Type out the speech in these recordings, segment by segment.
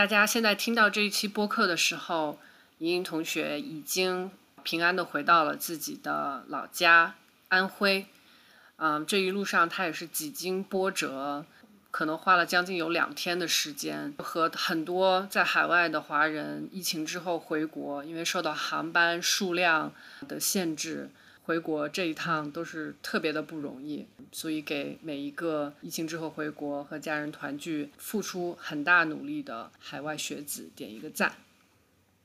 大家现在听到这一期播客的时候，莹莹同学已经平安的回到了自己的老家安徽。嗯，这一路上她也是几经波折，可能花了将近有两天的时间，和很多在海外的华人疫情之后回国，因为受到航班数量的限制。回国这一趟都是特别的不容易，所以给每一个疫情之后回国和家人团聚、付出很大努力的海外学子点一个赞。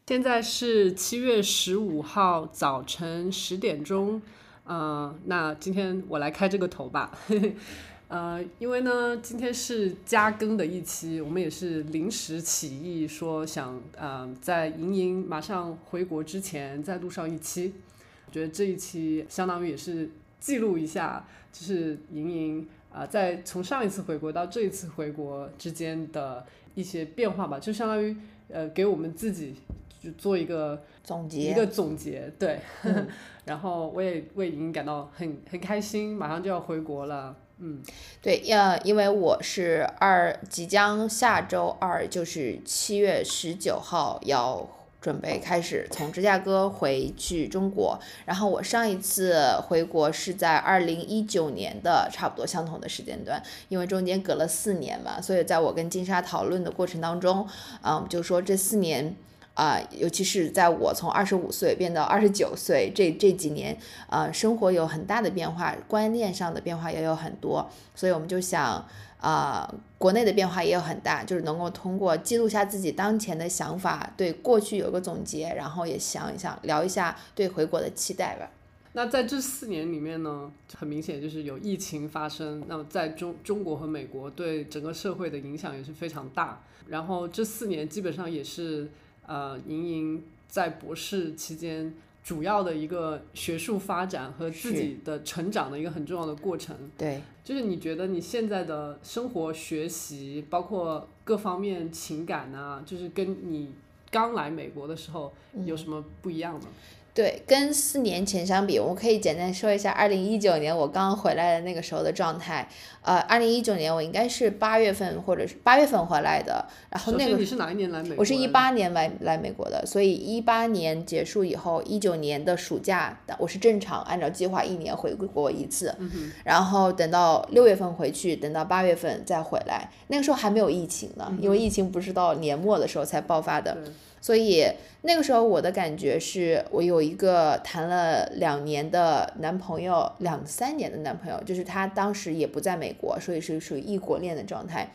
现在是七月十五号早晨十点钟，呃，那今天我来开这个头吧，呃，因为呢今天是加更的一期，我们也是临时起意说想，呃，在莹莹马上回国之前再录上一期。觉得这一期相当于也是记录一下，就是莹莹啊，在从上一次回国到这一次回国之间的一些变化吧，就相当于呃给我们自己就做一个总结，一个总结，对。然后我也为莹莹感到很很开心，马上就要回国了，嗯，对，要因为我是二即将下周二就是七月十九号要。准备开始从芝加哥回去中国，然后我上一次回国是在二零一九年的差不多相同的时间段，因为中间隔了四年嘛，所以在我跟金莎讨论的过程当中，嗯，就说这四年啊，尤其是在我从二十五岁变到二十九岁这这几年，呃，生活有很大的变化，观念上的变化也有很多，所以我们就想。啊，国内的变化也有很大，就是能够通过记录下自己当前的想法，对过去有个总结，然后也想一想，聊一下对回国的期待吧。那在这四年里面呢，很明显就是有疫情发生，那么在中中国和美国对整个社会的影响也是非常大。然后这四年基本上也是呃，莹莹在博士期间。主要的一个学术发展和自己的成长的一个很重要的过程。对，就是你觉得你现在的生活、学习，包括各方面情感啊，就是跟你刚来美国的时候有什么不一样吗？对，跟四年前相比，我可以简单说一下二零一九年我刚回来的那个时候的状态。呃，二零一九年我应该是八月份或者是八月份回来的，然后那个你是哪一年来美？我是一八年来来美国的，所以一八年结束以后，一九年的暑假我是正常按照计划一年回国一次，然后等到六月份回去，等到八月份再回来。那个时候还没有疫情呢，因为疫情不是到年末的时候才爆发的。所以那个时候我的感觉是我有一个谈了两年的男朋友，两三年的男朋友，就是他当时也不在美国，所以是属于异国恋的状态。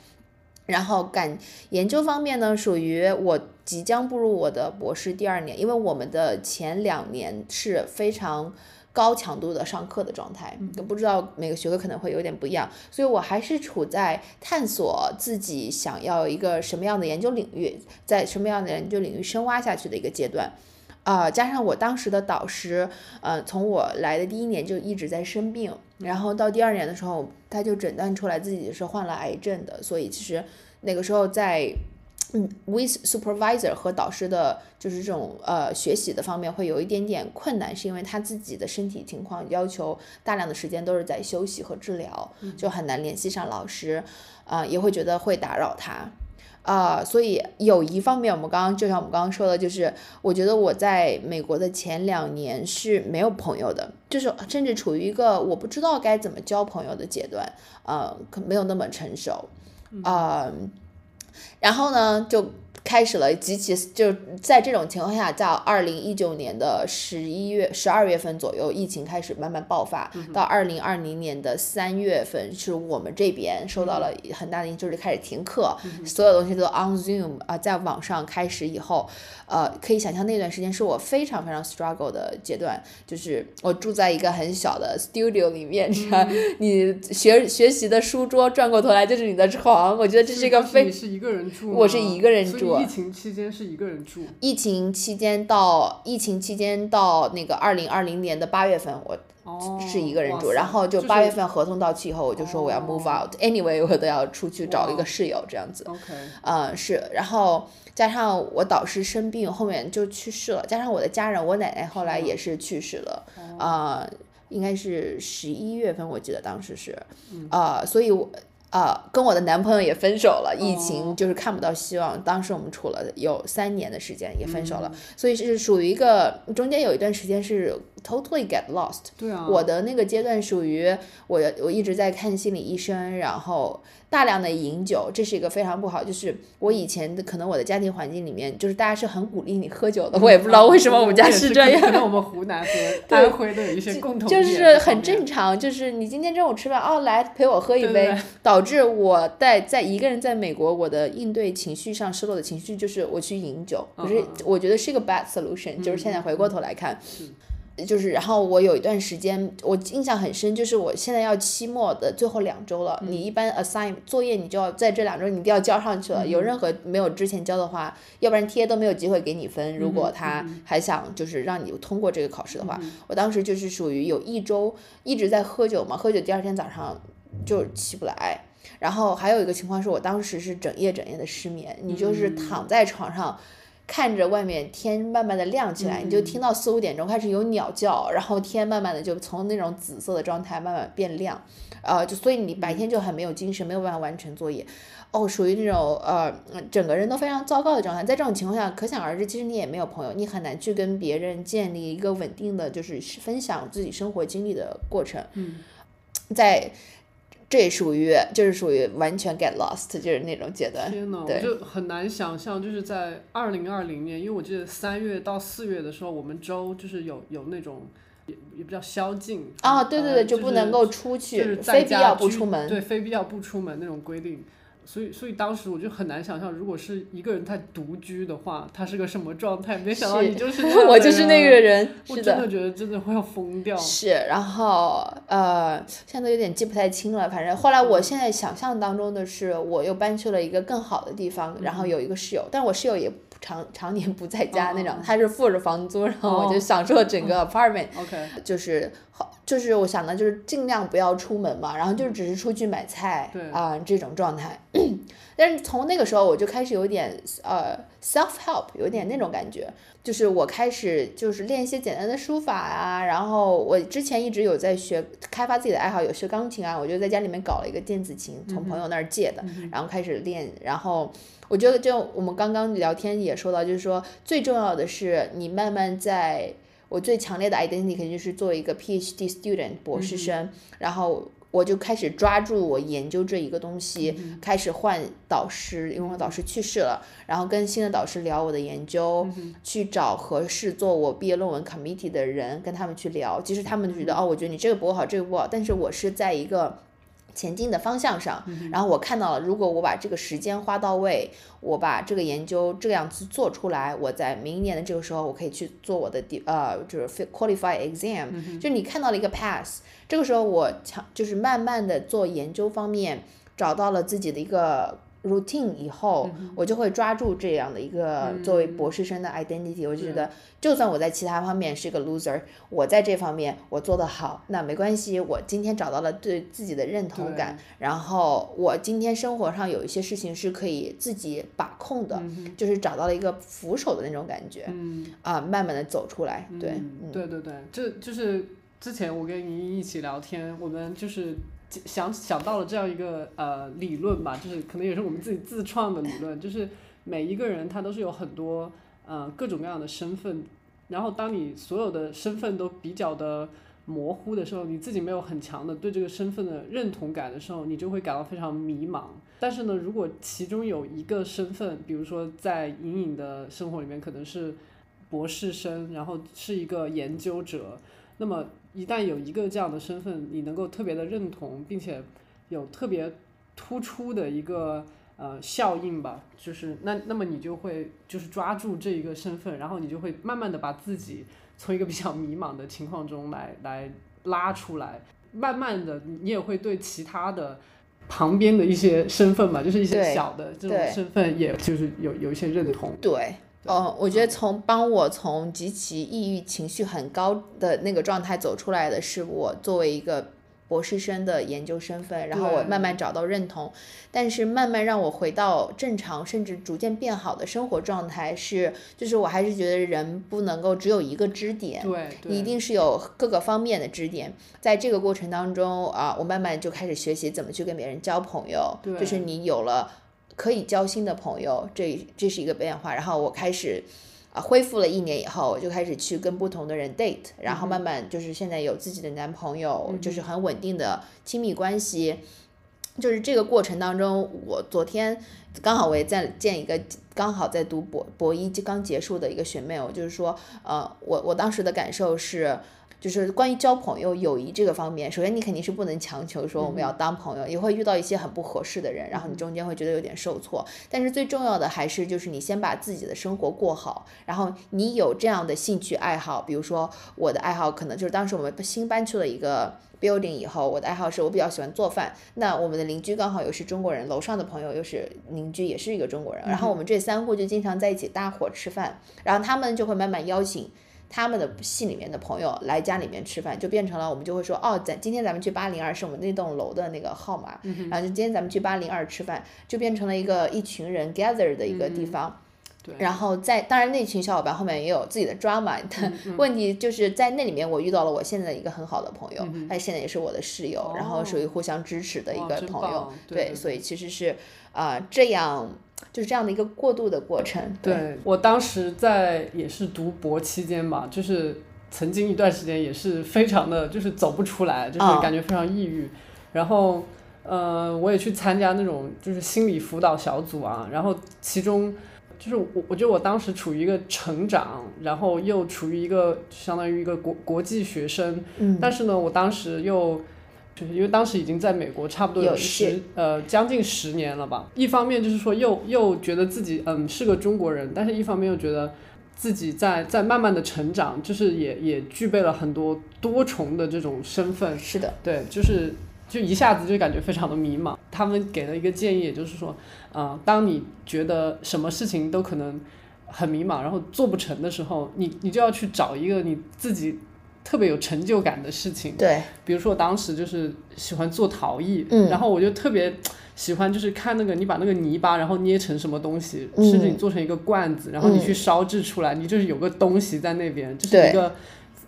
然后感研究方面呢，属于我即将步入我的博士第二年，因为我们的前两年是非常。高强度的上课的状态，不知道每个学科可能会有点不一样，所以我还是处在探索自己想要一个什么样的研究领域，在什么样的研究领域深挖下去的一个阶段，啊，加上我当时的导师，呃，从我来的第一年就一直在生病，然后到第二年的时候，他就诊断出来自己是患了癌症的，所以其实那个时候在。嗯，with supervisor 和导师的，就是这种呃学习的方面会有一点点困难，是因为他自己的身体情况要求大量的时间都是在休息和治疗，就很难联系上老师，啊，也会觉得会打扰他，啊，所以有一方面，我们刚刚就像我们刚刚说的，就是我觉得我在美国的前两年是没有朋友的，就是甚至处于一个我不知道该怎么交朋友的阶段，呃，可没有那么成熟，啊。然后呢，就开始了极其就在这种情况下，在二零一九年的十一月、十二月份左右，疫情开始慢慢爆发。到二零二零年的三月份，是我们这边受到了很大的影响，就是开始停课，所有东西都 on Zoom 啊，在网上开始以后。呃，可以想象那段时间是我非常非常 struggle 的阶段，就是我住在一个很小的 studio 里面，你学学习的书桌转过头来就是你的床，我觉得这是一个非你是一个人住，我是一个人住，疫情期间是一个人住，疫情期间到疫情期间到那个二零二零年的八月份，我是一个人住，然后就八月份合同到期以后，我就说我要 move out，anyway 我都要出去找一个室友这样子，OK，嗯是，然后。加上我导师生病，后面就去世了。加上我的家人，我奶奶后来也是去世了，啊，应该是十一月份，我记得当时是，啊，所以，我呃，跟我的男朋友也分手了，疫情就是看不到希望。当时我们处了有三年的时间，也分手了，所以是属于一个中间有一段时间是 totally get lost。对啊，我的那个阶段属于我我一直在看心理医生，然后。大量的饮酒，这是一个非常不好。就是我以前的可能我的家庭环境里面，就是大家是很鼓励你喝酒的。我也不知道为什么我们家是这样。可能我们湖南和 安徽都有一些共同就是很正常。就是你今天中午吃饭，哦，来陪我喝一杯，导致我在在一个人在美国，我的应对情绪上失落的情绪就是我去饮酒。可是我觉得是一个 bad solution。就是现在回过头来看。就是，然后我有一段时间，我印象很深，就是我现在要期末的最后两周了。你一般 assign 作业，你就要在这两周你一定要交上去了。有任何没有之前交的话，要不然贴都没有机会给你分。如果他还想就是让你通过这个考试的话，我当时就是属于有一周一直在喝酒嘛，喝酒第二天早上就起不来。然后还有一个情况是我当时是整夜整夜的失眠，你就是躺在床上。看着外面天慢慢的亮起来，你就听到四五点钟开始有鸟叫，然后天慢慢的就从那种紫色的状态慢慢变亮，呃，就所以你白天就很没有精神，没有办法完成作业，哦，属于那种呃整个人都非常糟糕的状态。在这种情况下，可想而知，其实你也没有朋友，你很难去跟别人建立一个稳定的就是分享自己生活经历的过程。嗯，在。这属于，就是属于完全 get lost，就是那种阶段。天呐，我就很难想象，就是在二零二零年，因为我记得三月到四月的时候，我们州就是有有那种也也比较宵禁。啊，对对对，就不能够出去，就是非必要不出门。对，非必要不出门那种规定。所以，所以当时我就很难想象，如果是一个人在独居的话，他是个什么状态？没想到你就是 我就是那个人，我真的觉得真的会要疯掉。是，然后呃，现在有点记不太清了。反正后来，我现在想象当中的是，我又搬去了一个更好的地方，然后有一个室友，但我室友也常常年不在家那种，他是付着房租，然后我就享受整个 apartment。OK，就是好。就是我想的，就是尽量不要出门嘛，然后就只是出去买菜啊这种状态。但是从那个时候我就开始有点呃 self help，有点那种感觉，就是我开始就是练一些简单的书法啊，然后我之前一直有在学开发自己的爱好，有学钢琴啊，我就在家里面搞了一个电子琴，从朋友那儿借的，然后开始练。然后我觉得就我们刚刚聊天也说到，就是说最重要的是你慢慢在。我最强烈的 identity 肯定就是作为一个 PhD student 博士生，然后我就开始抓住我研究这一个东西，开始换导师，因为我导师去世了，然后跟新的导师聊我的研究，去找合适做我毕业论文 committee 的人，跟他们去聊。其实他们就觉得哦，我觉得你这个不好，这个不好，但是我是在一个。前进的方向上，然后我看到了，如果我把这个时间花到位，我把这个研究这样子做出来，我在明年的这个时候，我可以去做我的第呃，就是 qualify exam，就你看到了一个 pass，这个时候我强就是慢慢的做研究方面找到了自己的一个。Routine 以后，我就会抓住这样的一个作为博士生的 identity。我就觉得，就算我在其他方面是个 loser，我在这方面我做得好，那没关系。我今天找到了对自己的认同感，然后我今天生活上有一些事情是可以自己把控的，就是找到了一个扶手的那种感觉。嗯啊，慢慢的走出来。对，对对对，这就是之前我跟莹莹一起聊天，我们就是。想想到了这样一个呃理论吧，就是可能也是我们自己自创的理论，就是每一个人他都是有很多呃各种各样的身份，然后当你所有的身份都比较的模糊的时候，你自己没有很强的对这个身份的认同感的时候，你就会感到非常迷茫。但是呢，如果其中有一个身份，比如说在隐隐的生活里面可能是博士生，然后是一个研究者，那么。一旦有一个这样的身份，你能够特别的认同，并且有特别突出的一个呃效应吧，就是那那么你就会就是抓住这一个身份，然后你就会慢慢的把自己从一个比较迷茫的情况中来来拉出来，慢慢的你也会对其他的旁边的一些身份嘛，就是一些小的这种身份，也就是有有一些认同。对。哦，我觉得从帮我从极其抑郁情绪很高的那个状态走出来的是我作为一个博士生的研究身份，然后我慢慢找到认同，但是慢慢让我回到正常，甚至逐渐变好的生活状态是，就是我还是觉得人不能够只有一个支点，对，你一定是有各个方面的支点，在这个过程当中啊，我慢慢就开始学习怎么去跟别人交朋友，就是你有了可以交心的朋友，这这是一个变化，然后我开始。啊，恢复了一年以后，我就开始去跟不同的人 date，然后慢慢就是现在有自己的男朋友，就是很稳定的亲密关系。就是这个过程当中，我昨天刚好我也在见一个刚好在读博博一就刚结束的一个学妹，我就是说，呃，我我当时的感受是。就是关于交朋友、友谊这个方面，首先你肯定是不能强求说我们要当朋友，也会遇到一些很不合适的人，然后你中间会觉得有点受挫。但是最重要的还是就是你先把自己的生活过好，然后你有这样的兴趣爱好，比如说我的爱好可能就是当时我们新搬去了一个 building 以后，我的爱好是我比较喜欢做饭。那我们的邻居刚好又是中国人，楼上的朋友又是邻居，也是一个中国人，然后我们这三户就经常在一起搭伙吃饭，然后他们就会慢慢邀请。他们的系里面的朋友来家里面吃饭，就变成了我们就会说哦，咱今天咱们去八零二是我们那栋楼的那个号码，然后就今天咱们去八零二吃饭，就变成了一个一群人 gather 的一个地方。对。然后在当然那群小伙伴后面也有自己的 drama，问题就是在那里面我遇到了我现在一个很好的朋友，他现在也是我的室友，然后属于互相支持的一个朋友。对，所以其实是啊这样。就是这样的一个过渡的过程。对我当时在也是读博期间吧，就是曾经一段时间也是非常的就是走不出来，就是感觉非常抑郁。然后，呃，我也去参加那种就是心理辅导小组啊。然后其中就是我我觉得我当时处于一个成长，然后又处于一个相当于一个国国际学生。嗯。但是呢，我当时又。就是因为当时已经在美国差不多有十呃将近十年了吧，一方面就是说又又觉得自己嗯是个中国人，但是一方面又觉得自己在在慢慢的成长，就是也也具备了很多多重的这种身份。是的，对，就是就一下子就感觉非常的迷茫。他们给了一个建议，也就是说，啊，当你觉得什么事情都可能很迷茫，然后做不成的时候，你你就要去找一个你自己。特别有成就感的事情，对，比如说我当时就是喜欢做陶艺，嗯，然后我就特别喜欢就是看那个你把那个泥巴然后捏成什么东西，甚至你做成一个罐子，然后你去烧制出来，你就是有个东西在那边，就是一个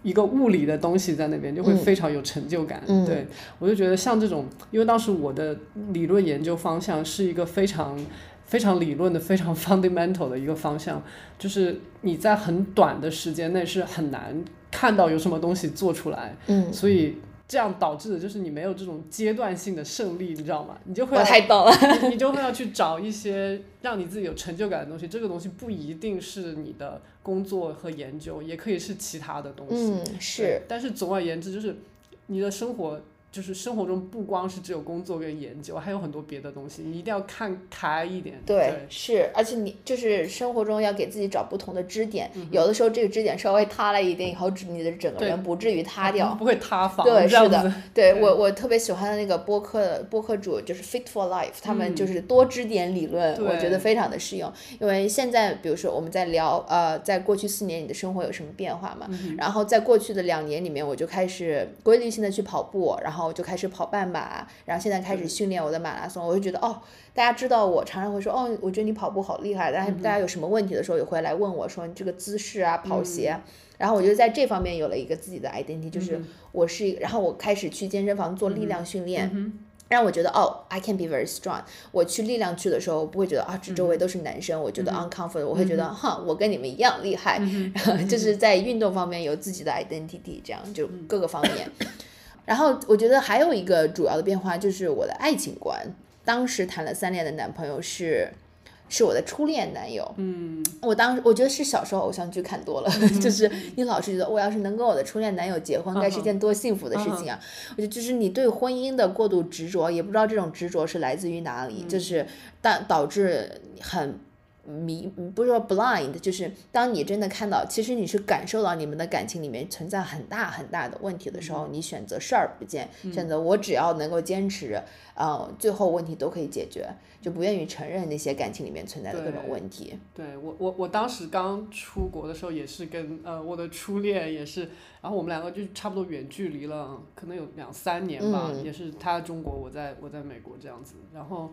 一个物理的东西在那边，就会非常有成就感。对我就觉得像这种，因为当时我的理论研究方向是一个非常。非常理论的、非常 fundamental 的一个方向，就是你在很短的时间内是很难看到有什么东西做出来，嗯，所以这样导致的就是你没有这种阶段性的胜利，你知道吗？你就会我太懂了，你就会要去找一些让你自己有成就感的东西。这个东西不一定是你的工作和研究，也可以是其他的东西。嗯，是。但是总而言之，就是你的生活。就是生活中不光是只有工作跟研究，还有很多别的东西，你一定要看开一点。对，是，而且你就是生活中要给自己找不同的支点，有的时候这个支点稍微塌了一点以后，你的整个人不至于塌掉，不会塌房。对，是的，对我我特别喜欢的那个播客播客主就是 Fit for Life，他们就是多支点理论，我觉得非常的适用。因为现在比如说我们在聊呃，在过去四年你的生活有什么变化嘛？然后在过去的两年里面，我就开始规律性的去跑步，然后。我就开始跑半马，然后现在开始训练我的马拉松。我就觉得哦，大家知道我常常会说哦，我觉得你跑步好厉害。但是大家有什么问题的时候也会来问我说你这个姿势啊，跑鞋。然后我就在这方面有了一个自己的 identity，就是我是一个。然后我开始去健身房做力量训练，让我觉得哦，I can be very strong。我去力量去的时候，我不会觉得啊，这周围都是男生，我觉得 uncomfortable。我会觉得哈，我跟你们一样厉害。就是在运动方面有自己的 identity，这样就各个方面。然后我觉得还有一个主要的变化就是我的爱情观。当时谈了三年的男朋友是，是我的初恋男友。嗯，我当时我觉得是小时候偶像剧看多了，就是你老是觉得我要是能跟我的初恋男友结婚，该是件多幸福的事情啊！我觉得就是你对婚姻的过度执着，也不知道这种执着是来自于哪里，就是但导致很。迷不是说 blind，就是当你真的看到，其实你是感受到你们的感情里面存在很大很大的问题的时候，你选择视而不见，选择我只要能够坚持，呃，最后问题都可以解决，就不愿意承认那些感情里面存在的各种问题。对我我我当时刚出国的时候也是跟呃我的初恋也是，然后我们两个就差不多远距离了，可能有两三年吧，也是他在中国，我在我在美国这样子，然后。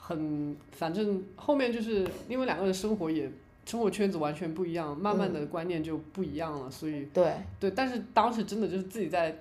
很，反正后面就是因为两个人生活也生活圈子完全不一样，慢慢的观念就不一样了，所以对对，但是当时真的就是自己在。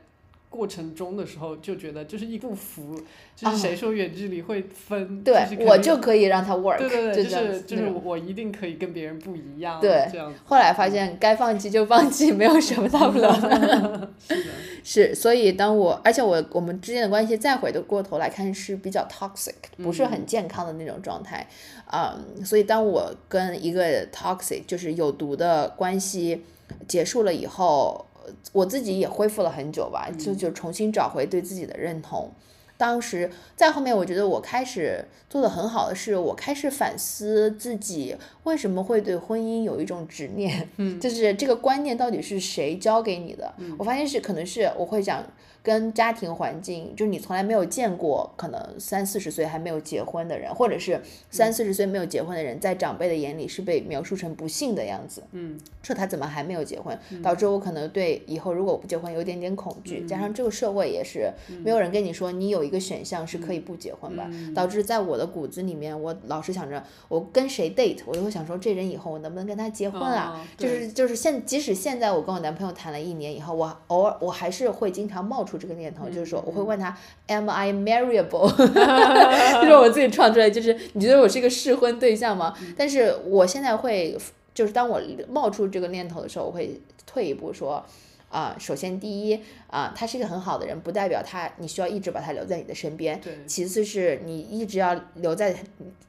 过程中的时候就觉得就是一不服，就是谁说远距离会分，对我就可以让他 work，对对对，就是就是我一定可以跟别人不一样，对，这样。后来发现该放弃就放弃，没有什么大不了的。是的，是，所以当我而且我我们之间的关系再回的过头来看是比较 toxic，不是很健康的那种状态啊。所以当我跟一个 toxic 就是有毒的关系结束了以后。我自己也恢复了很久吧，就就重新找回对自己的认同。当时在后面，我觉得我开始做的很好的是，我开始反思自己为什么会对婚姻有一种执念，就是这个观念到底是谁教给你的？我发现是可能是我会讲。跟家庭环境，就是你从来没有见过，可能三四十岁还没有结婚的人，或者是三四十岁没有结婚的人，在长辈的眼里是被描述成不幸的样子。嗯，说他怎么还没有结婚，导致我可能对以后如果我不结婚有点点恐惧。加上这个社会也是没有人跟你说你有一个选项是可以不结婚吧，导致在我的骨子里面，我老是想着我跟谁 date，我就会想说这人以后我能不能跟他结婚啊？就是就是现即使现在我跟我男朋友谈了一年以后，我偶尔我还是会经常冒出。这个念头就是说，我会问他，Am I marriable？就是我自己创出来，就是你觉得我是一个适婚对象吗？但是我现在会，就是当我冒出这个念头的时候，我会退一步说，啊，首先第一，啊，他是一个很好的人，不代表他你需要一直把他留在你的身边。其次是你一直要留在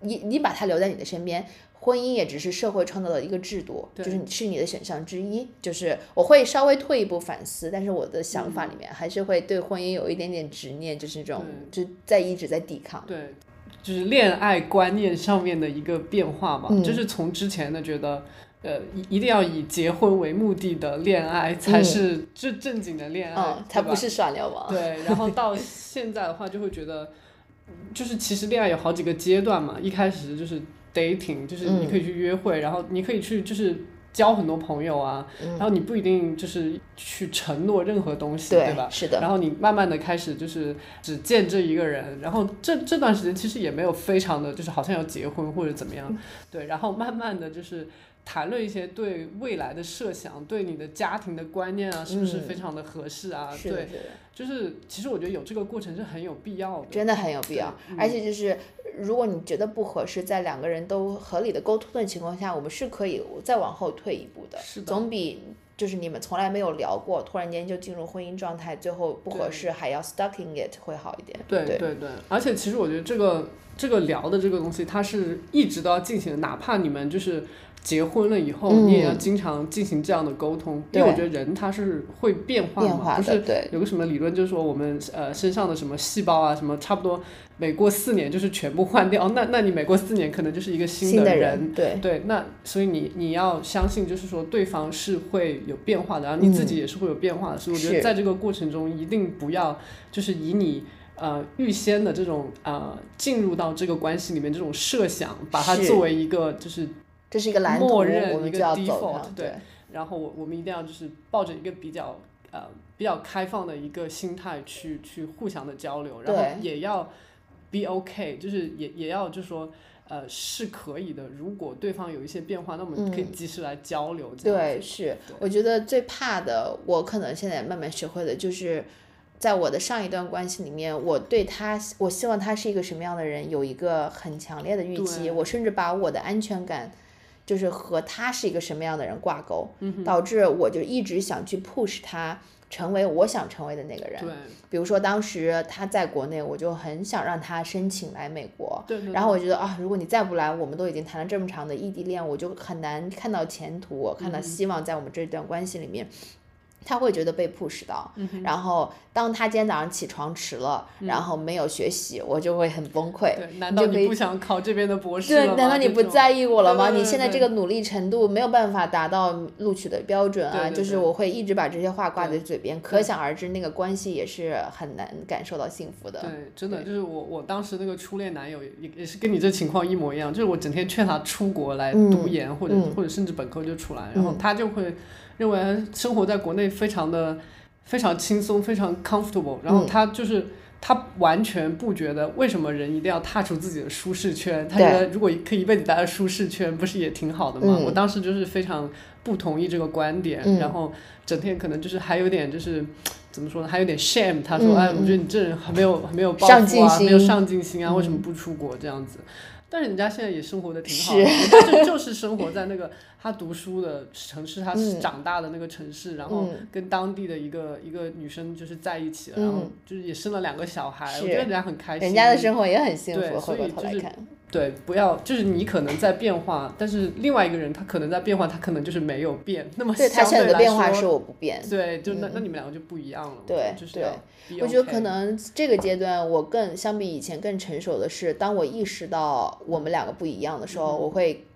你，你把他留在你的身边。婚姻也只是社会创造的一个制度，就是你是你的选项之一。就是我会稍微退一步反思，但是我的想法里面还是会对婚姻有一点点执念，就是这种就在一直在抵抗。对，就是恋爱观念上面的一个变化嘛，就是从之前的觉得，呃，一一定要以结婚为目的的恋爱才是正正经的恋爱，才不是耍流氓。对，然后到现在的话，就会觉得，就是其实恋爱有好几个阶段嘛，一开始就是。Dating 就是你可以去约会，然后你可以去就是交很多朋友啊，然后你不一定就是去承诺任何东西，对吧？是的。然后你慢慢的开始就是只见这一个人，然后这这段时间其实也没有非常的就是好像要结婚或者怎么样，对，然后慢慢的就是。谈论一些对未来的设想，对你的家庭的观念啊，是不是非常的合适啊？对，就是其实我觉得有这个过程是很有必要的，真的很有必要。而且就是如果你觉得不合适，在两个人都合理的沟通的情况下，我们是可以再往后退一步的，总比就是你们从来没有聊过，突然间就进入婚姻状态，最后不合适还要 stuck in it 会好一点。对对对，而且其实我觉得这个这个聊的这个东西，它是一直都要进行的，哪怕你们就是。结婚了以后，你也要经常进行这样的沟通，因为我觉得人他是会变化嘛，不是有个什么理论，就是说我们呃身上的什么细胞啊，什么差不多每过四年就是全部换掉，那那你每过四年可能就是一个新的人，对。对，那所以你你要相信，就是说对方是会有变化的，然后你自己也是会有变化的，所以我觉得在这个过程中一定不要就是以你呃预先的这种呃进入到这个关系里面这种设想，把它作为一个就是。这是一个蓝图，默认一个 default，对。然后我我们一定要就是抱着一个比较呃比较开放的一个心态去去互相的交流，然后也要 be OK，就是也也要就是说呃是可以的。如果对方有一些变化，那我们可以及时来交流。对，是。我觉得最怕的，我可能现在慢慢学会的就是。在我的上一段关系里面，我对他，我希望他是一个什么样的人，有一个很强烈的预期。我甚至把我的安全感，就是和他是一个什么样的人挂钩，导致我就一直想去 push 他成为我想成为的那个人。比如说当时他在国内，我就很想让他申请来美国。然后我觉得啊，如果你再不来，我们都已经谈了这么长的异地恋，我就很难看到前途，看到希望在我们这段关系里面。他会觉得被 push 到，然后当他今天早上起床迟了，然后没有学习，我就会很崩溃。对，难道你不想考这边的博士对，难道你不在意我了吗？你现在这个努力程度没有办法达到录取的标准啊！就是我会一直把这些话挂在嘴边，可想而知那个关系也是很难感受到幸福的。对，真的就是我我当时那个初恋男友也也是跟你这情况一模一样，就是我整天劝他出国来读研或者或者甚至本科就出来，然后他就会。认为生活在国内非常的非常轻松，非常 comfortable。然后他就是他完全不觉得为什么人一定要踏出自己的舒适圈。他觉得如果可以一辈子待在舒适圈，不是也挺好的吗？我当时就是非常不同意这个观点，然后整天可能就是还有点就是怎么说呢，还有点 shame。他说：“哎，我觉得你这人很没有很没有抱负啊，没有上进心啊，为什么不出国这样子？”但是人家现在也生活的挺好，的，就 就是生活在那个他读书的城市，他长大的那个城市，然后跟当地的一个一个女生就是在一起了，然后就是也生了两个小孩，我觉得人家很开心，人家的生活也很幸福。所以就是对，不要就是你可能在变化，但是另外一个人他可能在变化，他可能就是没有变。那么对他现在的变化是我不变。对，就那那你们两个就不一样了。对，对。我觉得可能这个阶段我更相比以前更成熟的是，当我意识到我们两个不一样的时候，我会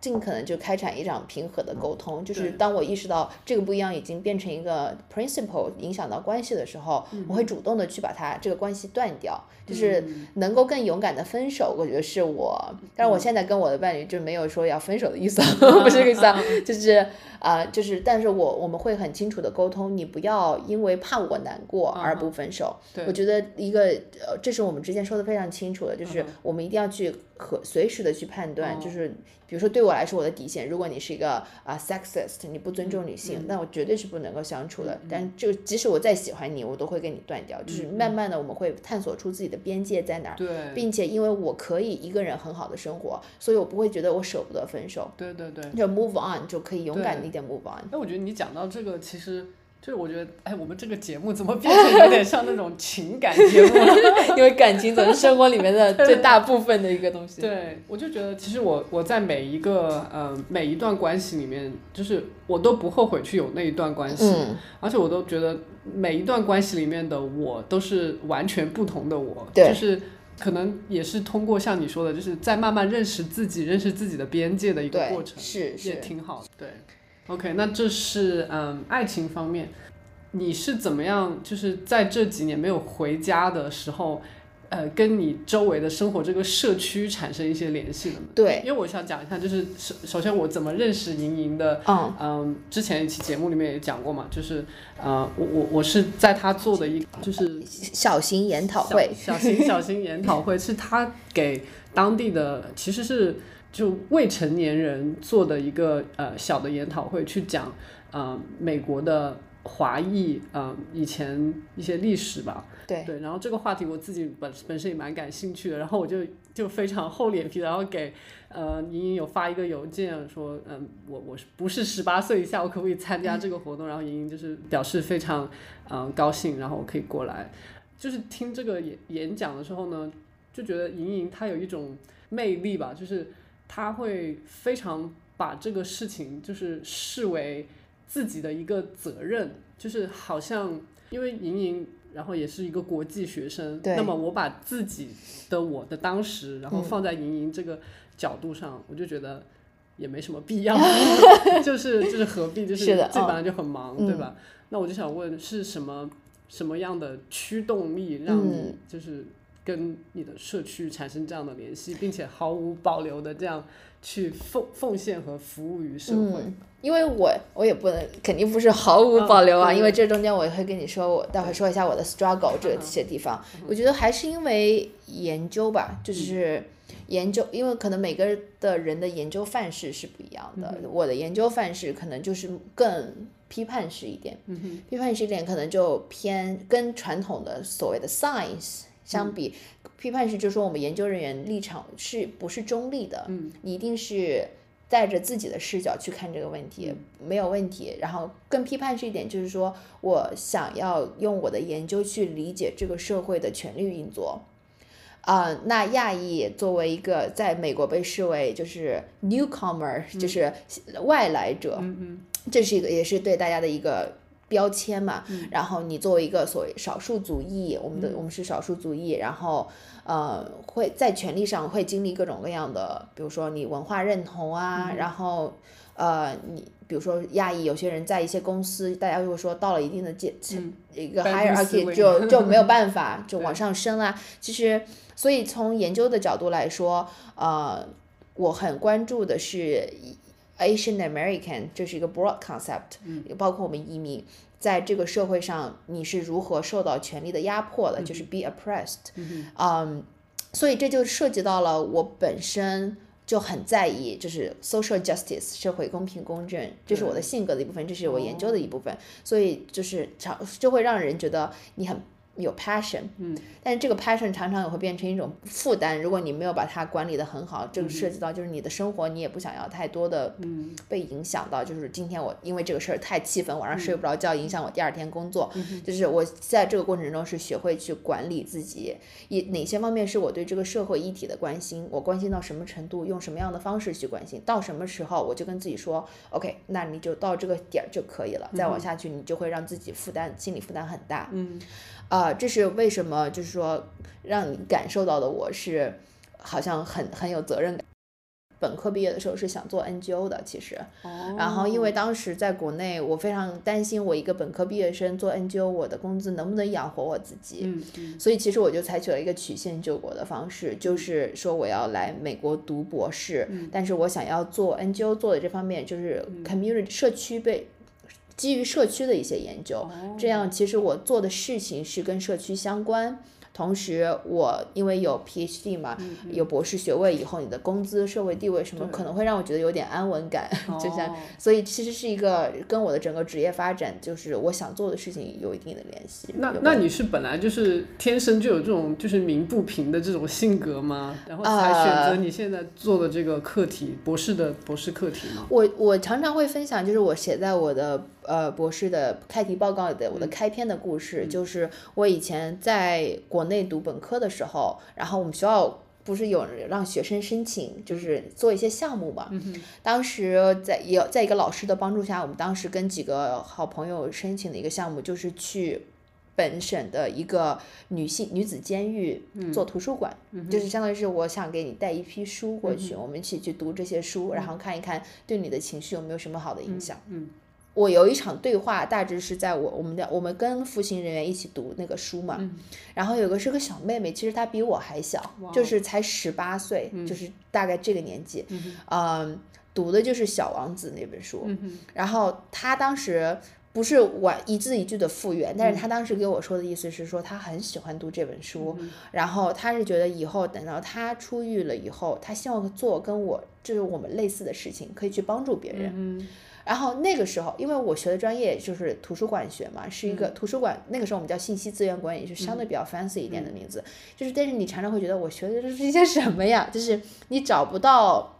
尽可能就开展一场平和的沟通。就是当我意识到这个不一样已经变成一个 principle 影响到关系的时候，我会主动的去把它这个关系断掉。就是能够更勇敢的分手，我觉得是我。但是我现在跟我的伴侣就没有说要分手的意思，不是这个意思，就是啊，就是，但是我我们会很清楚的沟通，你不要因为怕我难过而不分手。我觉得一个呃，这是我们之前说的非常清楚的，就是我们一定要去和随时的去判断，就是。比如说，对我来说，我的底线，如果你是一个啊 sexist，你不尊重女性，那我绝对是不能够相处的。但就即使我再喜欢你，我都会跟你断掉。就是慢慢的，我们会探索出自己的边界在哪儿，并且因为我可以一个人很好的生活，所以我不会觉得我舍不得分手。对对对，就 move on 就可以勇敢一点 move on。那我觉得你讲到这个，其实。就是我觉得，哎，我们这个节目怎么变成有点像那种情感节目了？因为感情总是生活里面的最大部分的一个东西。对，我就觉得，其实我我在每一个呃每一段关系里面，就是我都不后悔去有那一段关系，而且我都觉得每一段关系里面的我都是完全不同的我，就是可能也是通过像你说的，就是在慢慢认识自己、认识自己的边界的一个过程，是也挺好的，对。OK，那这是嗯爱情方面，你是怎么样？就是在这几年没有回家的时候，呃，跟你周围的生活这个社区产生一些联系的呢？对，因为我想讲一下，就是首首先我怎么认识莹莹的？嗯嗯，之前一期节目里面也讲过嘛，就是呃，我我我是在他做的一就是小型研讨会，小型小型研讨会是他给当地的其实是。就未成年人做的一个呃小的研讨会，去讲呃美国的华裔呃以前一些历史吧。对对，然后这个话题我自己本本身也蛮感兴趣的，然后我就就非常厚脸皮，然后给呃莹莹有发一个邮件说，嗯，我我是不是十八岁以下，我可不可以参加这个活动？然后莹莹就是表示非常嗯高兴，然后我可以过来。就是听这个演演讲的时候呢，就觉得莹莹她有一种魅力吧，就是。他会非常把这个事情就是视为自己的一个责任，就是好像因为莹莹，然后也是一个国际学生，那么我把自己的我的当时，然后放在莹莹这个角度上，我就觉得也没什么必要，就是就是何必，就是这本来就很忙，对吧？那我就想问，是什么什么样的驱动力让你就是？跟你的社区产生这样的联系，并且毫无保留的这样去奉奉献和服务于社会。嗯，因为我我也不能肯定不是毫无保留啊，因为这中间我也会跟你说，我待会说一下我的 struggle 这些地方。我觉得还是因为研究吧，就是研究，因为可能每个的人的研究范式是不一样的。我的研究范式可能就是更批判式一点，批判式一点可能就偏跟传统的所谓的 science。相比批判式，就是说我们研究人员立场是不是中立的？嗯，你一定是带着自己的视角去看这个问题，没有问题。然后更批判是一点，就是说我想要用我的研究去理解这个社会的权力运作。啊，那亚裔作为一个在美国被视为就是 newcomer，就是外来者，嗯嗯，这是一个也是对大家的一个。标签嘛，然后你作为一个所谓少数族裔，我们的我们是少数族裔，然后呃会在权利上会经历各种各样的，比如说你文化认同啊，然后呃你比如说亚裔，有些人在一些公司，大家如果说到了一定的阶一个 hierarchy 就就没有办法 就往上升啦。其实所以从研究的角度来说，呃我很关注的是。Asian American 这是一个 broad concept，包括我们移民在这个社会上你是如何受到权力的压迫的，就是 be oppressed，嗯，所以这就涉及到了我本身就很在意，就是 social justice 社会公平公正，这是我的性格的一部分，这是我研究的一部分，所以就是常就会让人觉得你很。有 passion，嗯，但是这个 passion 常常也会变成一种负担。如果你没有把它管理的很好，这个涉及到就是你的生活，你也不想要太多的被影响到。就是今天我因为这个事儿太气愤，晚上睡不着觉，影响我第二天工作。就是我在这个过程中是学会去管理自己，以哪些方面是我对这个社会议题的关心，我关心到什么程度，用什么样的方式去关心，到什么时候我就跟自己说，OK，那你就到这个点儿就可以了，再往下去你就会让自己负担心理负担很大。嗯。啊，这是为什么？就是说，让你感受到的我是好像很很有责任感。本科毕业的时候是想做 NGO 的，其实，然后因为当时在国内，我非常担心我一个本科毕业生做 NGO，我的工资能不能养活我自己？嗯嗯。所以其实我就采取了一个曲线救国的方式，就是说我要来美国读博士，但是我想要做 NGO 做的这方面就是 community 社区被。基于社区的一些研究，这样其实我做的事情是跟社区相关。同时，我因为有 PhD 嘛，有博士学位以后，你的工资、社会地位什么可能会让我觉得有点安稳感，就像，所以其实是一个跟我的整个职业发展，就是我想做的事情有一定的联系。那那你是本来就是天生就有这种就是鸣不平的这种性格吗？然后才选择你现在做的这个课题，博士的博士课题吗？我我常常会分享，就是我写在我的。呃，博士的开题报告的我的开篇的故事，就是我以前在国内读本科的时候，然后我们学校不是有让学生申请，就是做一些项目嘛。当时在也在一个老师的帮助下，我们当时跟几个好朋友申请的一个项目，就是去本省的一个女性女子监狱做图书馆，就是相当于是我想给你带一批书过去，我们一起去读这些书，然后看一看对你的情绪有没有什么好的影响。嗯。我有一场对话，大致是在我我们的我们跟服刑人员一起读那个书嘛，然后有个是个小妹妹，其实她比我还小，就是才十八岁，就是大概这个年纪，嗯，读的就是《小王子》那本书，然后她当时不是我一字一句的复原，但是她当时给我说的意思是说她很喜欢读这本书，然后她是觉得以后等到她出狱了以后，她希望做跟我就是我们类似的事情，可以去帮助别人。然后那个时候，因为我学的专业就是图书馆学嘛，是一个图书馆。那个时候我们叫信息资源管理，就相对比较 fancy 一点的名字。就是，但是你常常会觉得我学的这是一些什么呀？就是你找不到。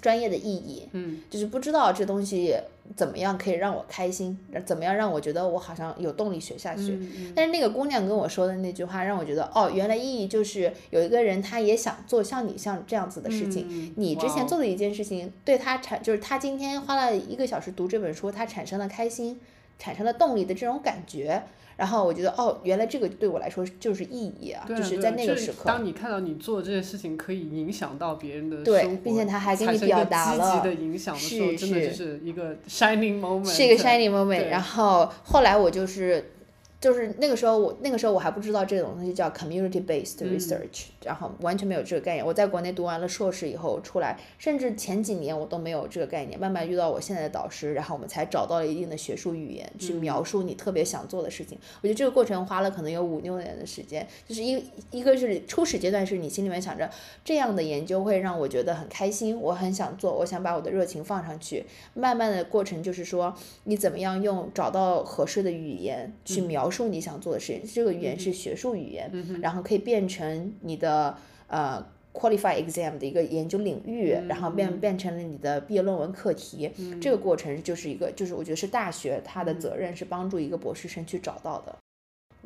专业的意义，嗯，就是不知道这东西怎么样可以让我开心，怎么样让我觉得我好像有动力学下去。但是那个姑娘跟我说的那句话，让我觉得哦，原来意义就是有一个人他也想做像你像这样子的事情。你之前做的一件事情，对他产就是他今天花了一个小时读这本书，他产生了开心，产生了动力的这种感觉。然后我觉得哦，原来这个对我来说就是意义啊，就是在那个时刻。当你看到你做这件事情可以影响到别人的对，并且他还给你表达了积极的影响的时候，真的就是一个 shining moment。是一个 shining moment。然后后来我就是。就是那个时候，我那个时候我还不知道这种东西叫 community based research，然后完全没有这个概念。我在国内读完了硕士以后出来，甚至前几年我都没有这个概念。慢慢遇到我现在的导师，然后我们才找到了一定的学术语言去描述你特别想做的事情。我觉得这个过程花了可能有五六年的时间。就是一一个是初始阶段是你心里面想着这样的研究会让我觉得很开心，我很想做，我想把我的热情放上去。慢慢的过程就是说你怎么样用找到合适的语言去描。描述你想做的事情，这个语言是学术语言，然后可以变成你的呃 qualify exam 的一个研究领域，然后变变成了你的毕业论文课题。这个过程就是一个，就是我觉得是大学它的责任是帮助一个博士生去找到的。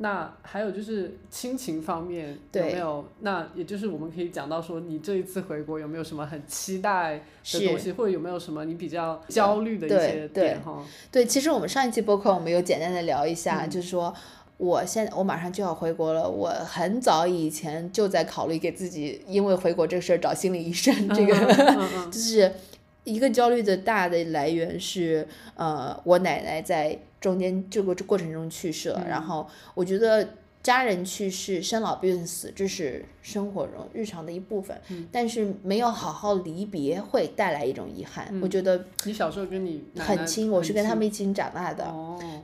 那还有就是亲情方面有没有？那也就是我们可以讲到说，你这一次回国有没有什么很期待的东西，或者有没有什么你比较焦虑的一些点哈？对，其实我们上一期播客我们有简单的聊一下，就是说。我现我马上就要回国了，我很早以前就在考虑给自己，因为回国这个事儿找心理医生，这个 就是一个焦虑的大的来源是，呃，我奶奶在中间这个过程中去世了，然后我觉得。家人去世、生老病死，这是生活中日常的一部分。嗯，但是没有好好离别，会带来一种遗憾。我觉得你小时候跟你很亲，我是跟他们一起长大的，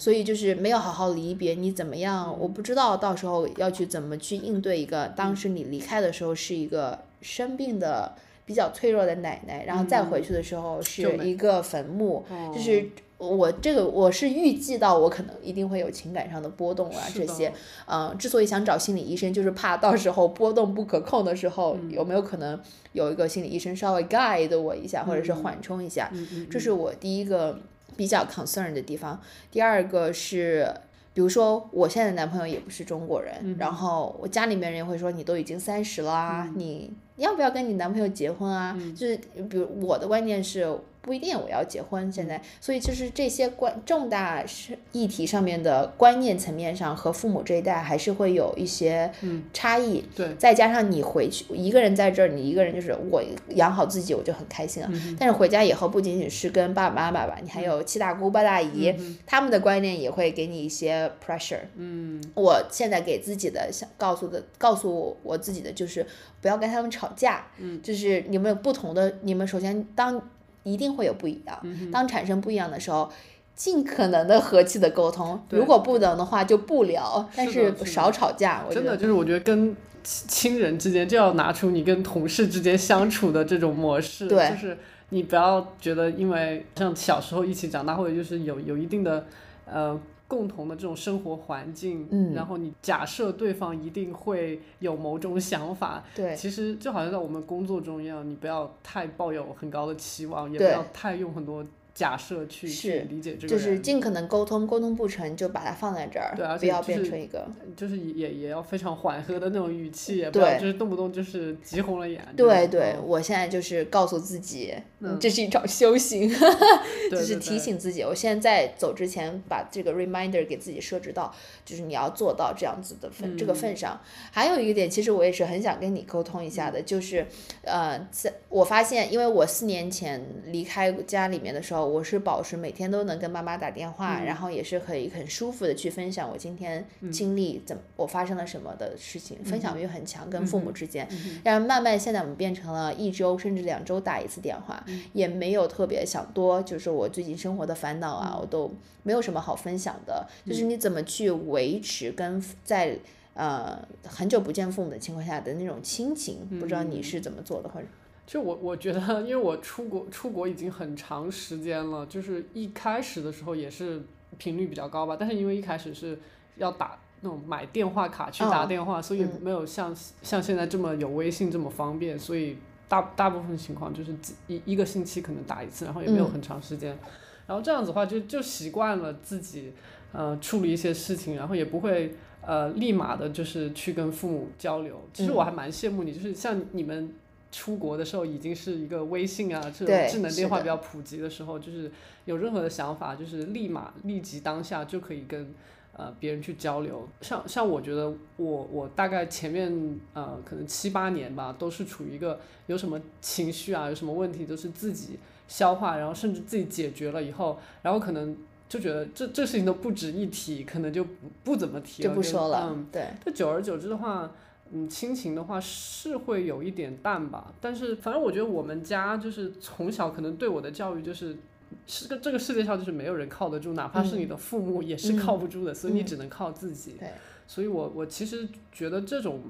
所以就是没有好好离别，你怎么样？我不知道到时候要去怎么去应对一个当时你离开的时候是一个生病的、比较脆弱的奶奶，然后再回去的时候是一个坟墓，就是。我这个我是预计到我可能一定会有情感上的波动啊，这些，嗯，之所以想找心理医生，就是怕到时候波动不可控的时候，有没有可能有一个心理医生稍微 guide 我一下，或者是缓冲一下，这是我第一个比较 concern 的地方。第二个是，比如说我现在的男朋友也不是中国人，然后我家里面人会说你都已经三十了，你要不要跟你男朋友结婚啊？就是比如我的观念是。不一定我要结婚，现在，所以就是这些关重大是议题上面的观念层面上，和父母这一代还是会有一些差异。对，再加上你回去一个人在这儿，你一个人就是我养好自己，我就很开心了。但是回家以后，不仅仅是跟爸爸妈妈吧，你还有七大姑八大姨，他们的观念也会给你一些 pressure。嗯，我现在给自己的想告诉的，告诉我自己的就是不要跟他们吵架。嗯，就是你们有不同的，你们首先当。一定会有不一样。当产生不一样的时候，尽可能的和气的沟通。如果不能的话，就不聊。但是少吵架。真的就是我觉得跟亲人之间就要拿出你跟同事之间相处的这种模式。对。就是你不要觉得因为像小时候一起长大，或者就是有有一定的呃。共同的这种生活环境，嗯，然后你假设对方一定会有某种想法，对，其实就好像在我们工作中一样，你不要太抱有很高的期望，也不要太用很多。假设去去理解这个，就是尽可能沟通，沟通不成就把它放在这儿，对，而且不要变成一个，就是也也要非常缓和的那种语气，不要就是动不动就是急红了眼。对对，我现在就是告诉自己，这是一场修行，就是提醒自己，我现在走之前把这个 reminder 给自己设置到，就是你要做到这样子的份这个份上。还有一个点，其实我也是很想跟你沟通一下的，就是呃，在我发现，因为我四年前离开家里面的时候。我是保持每天都能跟妈妈打电话，然后也是可以很舒服的去分享我今天经历怎么我发生了什么的事情，分享欲很强，跟父母之间。然后慢慢现在我们变成了一周甚至两周打一次电话，也没有特别想多，就是我最近生活的烦恼啊，我都没有什么好分享的。就是你怎么去维持跟在呃很久不见父母的情况下的那种亲情？不知道你是怎么做的，或者。就我我觉得，因为我出国出国已经很长时间了，就是一开始的时候也是频率比较高吧，但是因为一开始是要打那种买电话卡去打电话，所以没有像像现在这么有微信这么方便，所以大大部分情况就是一一个星期可能打一次，然后也没有很长时间，然后这样子的话就就习惯了自己呃处理一些事情，然后也不会呃立马的就是去跟父母交流。其实我还蛮羡慕你，就是像你们。出国的时候已经是一个微信啊，这种智能电话比较普及的时候，就是有任何的想法，就是立马立即当下就可以跟呃别人去交流。像像我觉得我我大概前面呃可能七八年吧，都是处于一个有什么情绪啊，有什么问题都是自己消化，然后甚至自己解决了以后，然后可能就觉得这这事情都不值一提，可能就不不怎么提了，就不说了。嗯，对。那久而久之的话。嗯，亲情的话是会有一点淡吧，但是反正我觉得我们家就是从小可能对我的教育就是，是个这个世界上就是没有人靠得住，哪怕是你的父母也是靠不住的，所以你只能靠自己。对，所以我我其实觉得这种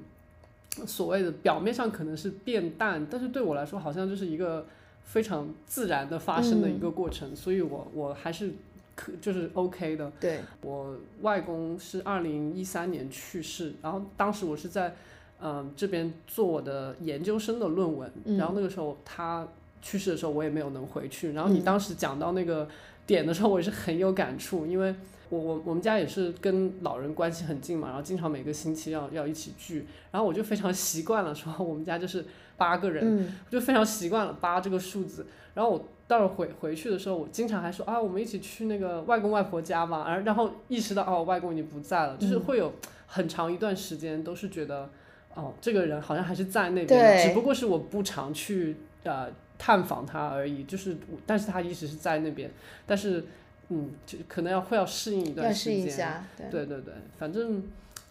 所谓的表面上可能是变淡，但是对我来说好像就是一个非常自然的发生的一个过程，所以我我还是可就是 OK 的。对，我外公是二零一三年去世，然后当时我是在。嗯，这边做我的研究生的论文，然后那个时候他去世的时候，我也没有能回去。然后你当时讲到那个点的时候，我也是很有感触，因为我我我们家也是跟老人关系很近嘛，然后经常每个星期要要一起聚，然后我就非常习惯了说我们家就是八个人，我就非常习惯了八这个数字。然后我到了回回去的时候，我经常还说啊，我们一起去那个外公外婆家嘛，然然后意识到哦，外公已经不在了，就是会有很长一段时间都是觉得哦，这个人好像还是在那边，只不过是我不常去呃。探访他而已，就是，但是他一直是在那边，但是，嗯，就可能要会要适应一段时间，对。对对，反正，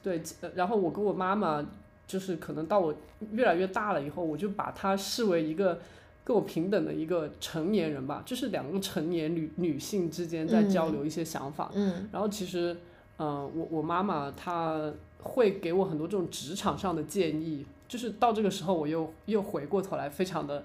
对，然后我跟我妈妈，就是可能到我越来越大了以后，我就把她视为一个跟我平等的一个成年人吧，就是两个成年女女性之间在交流一些想法，嗯，然后其实，嗯，我我妈妈她会给我很多这种职场上的建议，就是到这个时候我又又回过头来，非常的。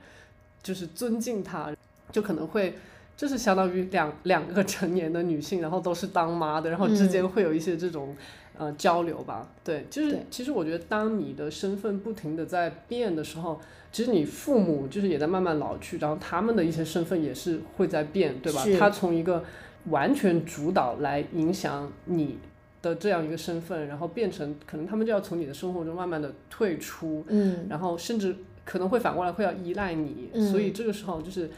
就是尊敬她，就可能会，就是相当于两两个成年的女性，然后都是当妈的，然后之间会有一些这种呃交流吧。对，就是其实我觉得，当你的身份不停的在变的时候，其实你父母就是也在慢慢老去，然后他们的一些身份也是会在变，对吧？他从一个完全主导来影响你的这样一个身份，然后变成可能他们就要从你的生活中慢慢的退出，嗯，然后甚至。可能会反过来会要依赖你，所以这个时候就是，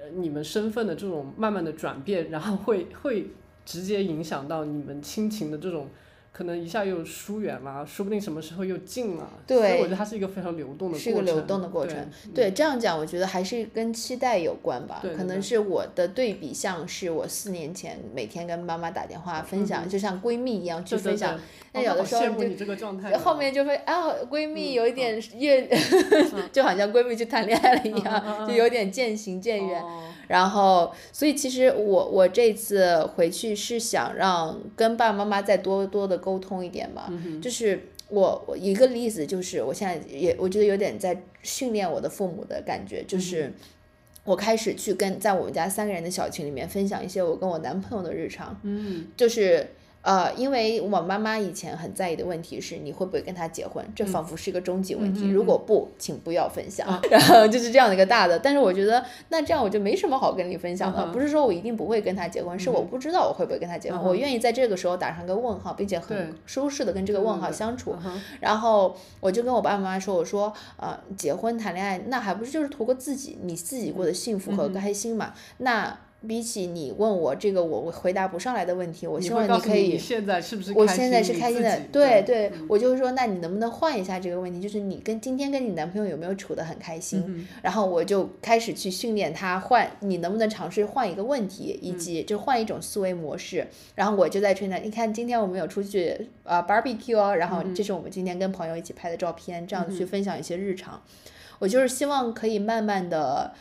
呃，你们身份的这种慢慢的转变，然后会会直接影响到你们亲情的这种。可能一下又疏远了，说不定什么时候又近了。对，所以我觉得它是一个非常流动的过程。是一个流动的过程。对，这样讲我觉得还是跟期待有关吧。对可能是我的对比，像是我四年前每天跟妈妈打电话分享，就像闺蜜一样去分享。那有的时候就后面就会啊，闺蜜有一点越，就好像闺蜜去谈恋爱了一样，就有点渐行渐远。然后，所以其实我我这次回去是想让跟爸爸妈妈再多多的沟通一点嘛，就是我我一个例子就是我现在也我觉得有点在训练我的父母的感觉，就是我开始去跟在我们家三个人的小群里面分享一些我跟我男朋友的日常，嗯，就是。呃，因为我妈妈以前很在意的问题是你会不会跟他结婚，这仿佛是一个终极问题。如果不，请不要分享。然后就是这样的一个大的，但是我觉得那这样我就没什么好跟你分享的。不是说我一定不会跟他结婚，是我不知道我会不会跟他结婚。我愿意在这个时候打上个问号，并且很舒适的跟这个问号相处。然后我就跟我爸爸妈妈说，我说呃，结婚谈恋爱那还不是就是图个自己你自己过得幸福和开心嘛？那。比起你问我这个我我回答不上来的问题，我希望你可以。现在是不是？我现在是开心的，对对，我就是说，那你能不能换一下这个问题？就是你跟今天跟你男朋友有没有处得很开心？然后我就开始去训练他换，你能不能尝试换一个问题，以及就换一种思维模式？然后我就在吹他，你看今天我们有出去呃 barbecue 哦，然后这是我们今天跟朋友一起拍的照片，这样去分享一些日常。我就是希望可以慢慢的。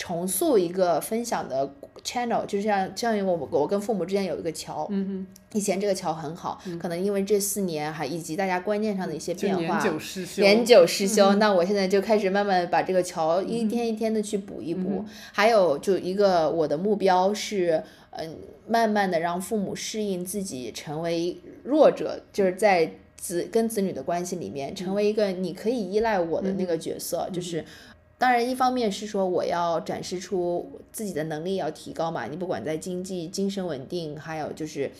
重塑一个分享的 channel，就像像我我跟父母之间有一个桥，嗯以前这个桥很好，可能因为这四年还以及大家观念上的一些变化，年久失修，年久失修。那我现在就开始慢慢把这个桥一天一天的去补一补。还有就一个我的目标是，嗯，慢慢的让父母适应自己成为弱者，就是在子跟子女的关系里面成为一个你可以依赖我的那个角色，就是。当然，一方面是说我要展示出自己的能力要提高嘛，你不管在经济、精神稳定，还有就是。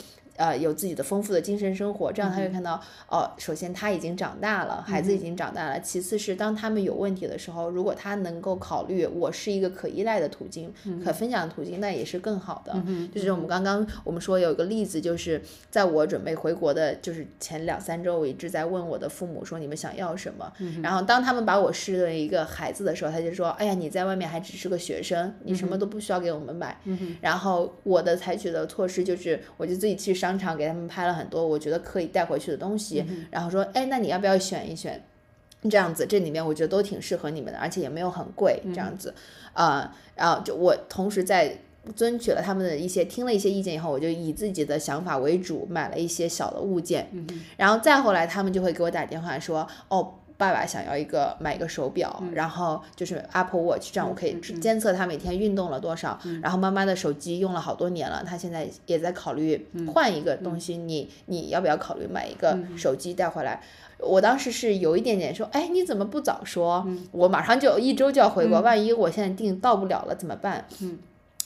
呃，有自己的丰富的精神生活，这样他会看到哦。首先他已经长大了，孩子已经长大了。其次是当他们有问题的时候，如果他能够考虑我是一个可依赖的途径、可分享的途径，那也是更好的。就是我们刚刚我们说有一个例子，就是在我准备回国的，就是前两三周，我一直在问我的父母说你们想要什么。然后当他们把我视为一个孩子的时候，他就说：“哎呀，你在外面还只是个学生，你什么都不需要给我们买。”然后我的采取的措施就是，我就自己去商。场给他们拍了很多我觉得可以带回去的东西，然后说，哎，那你要不要选一选？这样子，这里面我觉得都挺适合你们的，而且也没有很贵，这样子，啊，然后就我同时在遵取了他们的一些，听了一些意见以后，我就以自己的想法为主，买了一些小的物件，然后再后来他们就会给我打电话说，哦。爸爸想要一个买一个手表，然后就是 Apple Watch，这样我可以监测他每天运动了多少。然后妈妈的手机用了好多年了，她现在也在考虑换一个东西。你你要不要考虑买一个手机带回来？我当时是有一点点说，哎，你怎么不早说？我马上就一周就要回国，万一我现在订到不了了怎么办？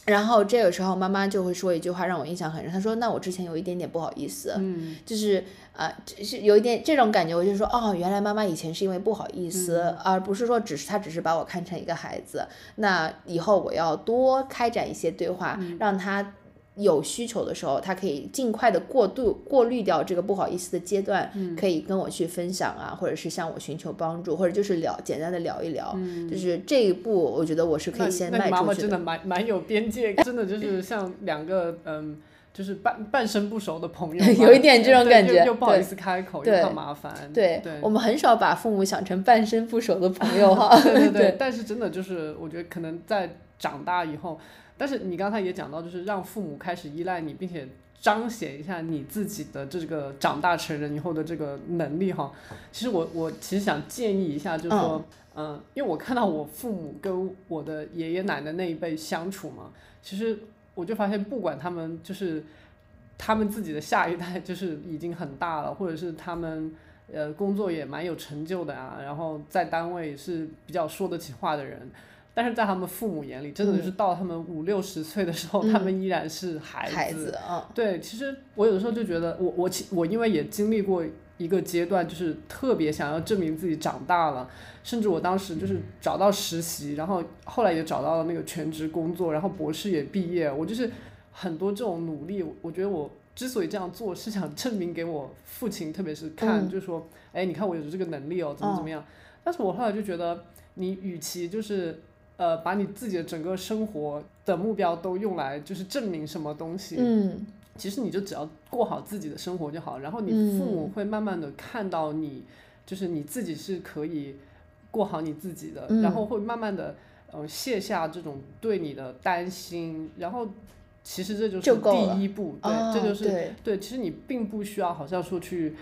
然后这个时候，妈妈就会说一句话让我印象很深。她说：“那我之前有一点点不好意思，嗯，就是啊，是有一点这种感觉。我就说，哦，原来妈妈以前是因为不好意思，而不是说只是她只是把我看成一个孩子。那以后我要多开展一些对话，让她。”有需求的时候，他可以尽快的过渡、过滤掉这个不好意思的阶段，可以跟我去分享啊，或者是向我寻求帮助，或者就是聊简单的聊一聊，就是这一步，我觉得我是可以先迈出去的。妈妈真的蛮蛮有边界，真的就是像两个嗯，就是半半生不熟的朋友，有一点这种感觉，又不好意思开口，又怕麻烦。对，我们很少把父母想成半生不熟的朋友 哈。对对 对，但是真的就是，我觉得可能在长大以后。但是你刚才也讲到，就是让父母开始依赖你，并且彰显一下你自己的这个长大成人以后的这个能力哈。其实我我其实想建议一下，就是说，嗯，因为我看到我父母跟我的爷爷奶奶那一辈相处嘛，其实我就发现，不管他们就是他们自己的下一代就是已经很大了，或者是他们呃工作也蛮有成就的啊，然后在单位是比较说得起话的人。但是在他们父母眼里，真的就是到他们五六十岁的时候，他们依然是孩子。孩子，对，其实我有的时候就觉得，我我其我因为也经历过一个阶段，就是特别想要证明自己长大了，甚至我当时就是找到实习，然后后来也找到了那个全职工作，然后博士也毕业，我就是很多这种努力，我觉得我之所以这样做，是想证明给我父亲，特别是看，就是说，哎，你看我有这个能力哦，怎么怎么样。但是我后来就觉得，你与其就是。呃，把你自己的整个生活的目标都用来就是证明什么东西，嗯，其实你就只要过好自己的生活就好，然后你父母会慢慢的看到你，就是你自己是可以过好你自己的，然后会慢慢的呃卸下这种对你的担心，然后其实这就是第一步，对，这就是对，其实你并不需要好像说去。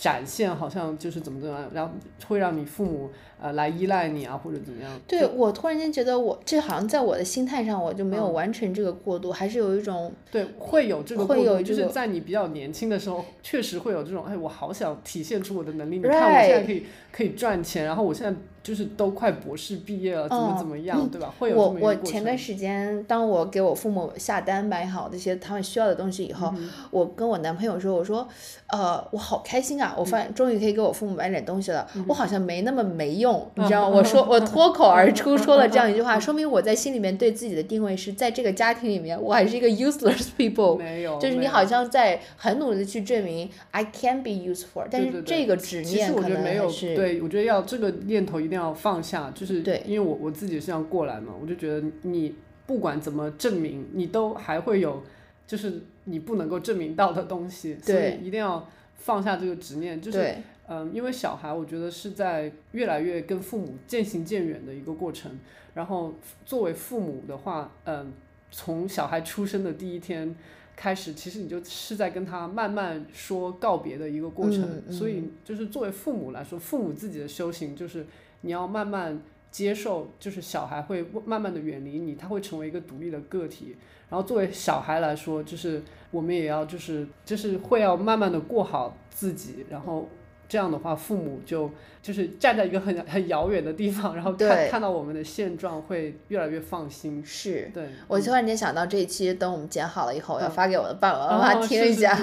展现好像就是怎么怎么样，然后会让你父母呃来依赖你啊，或者怎么样？对我突然间觉得我这好像在我的心态上我就没有完成这个过渡，还是有一种对会有这个过渡，就是在你比较年轻的时候，确实会有这种哎，我好想体现出我的能力，你看我现在可以可以赚钱，然后我现在。就是都快博士毕业了，怎么怎么样，对吧？会有我我前段时间，当我给我父母下单买好这些他们需要的东西以后，我跟我男朋友说，我说，呃，我好开心啊！我发现终于可以给我父母买点东西了。我好像没那么没用，你知道吗？我说 我脱口而出说了这样一句话，说明我在心里面对自己的定位是在这个家庭里面，我还是一个 useless people。没有，就是你好像在很努力的去证明 I can be useful，但是这个执念可能没有对，我觉得要这个念头一定要。要放下，就是因为我我自己是这样过来嘛，我就觉得你不管怎么证明，你都还会有，就是你不能够证明到的东西，所以一定要放下这个执念。就是嗯，因为小孩，我觉得是在越来越跟父母渐行渐远的一个过程。然后作为父母的话，嗯，从小孩出生的第一天开始，其实你就是在跟他慢慢说告别的一个过程。所以就是作为父母来说，父母自己的修行就是。你要慢慢接受，就是小孩会慢慢的远离你，他会成为一个独立的个体。然后作为小孩来说，就是我们也要就是就是会要慢慢的过好自己，然后。这样的话，父母就就是站在一个很很遥远的地方，然后看看到我们的现状，会越来越放心。是，对。我突然间想到，这一期等我们剪好了以后，要发给我的爸爸妈妈听一下，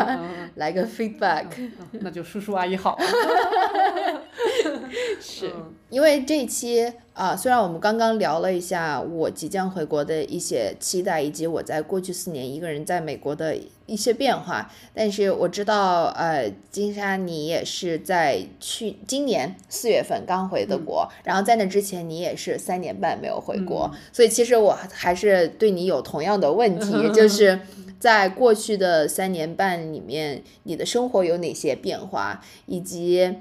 来个 feedback。那就叔叔阿姨好。是因为这一期啊，虽然我们刚刚聊了一下我即将回国的一些期待，以及我在过去四年一个人在美国的。一些变化，但是我知道，呃，金莎你也是在去今年四月份刚回的国，然后在那之前你也是三年半没有回国，所以其实我还是对你有同样的问题，就是在过去的三年半里面，你的生活有哪些变化，以及。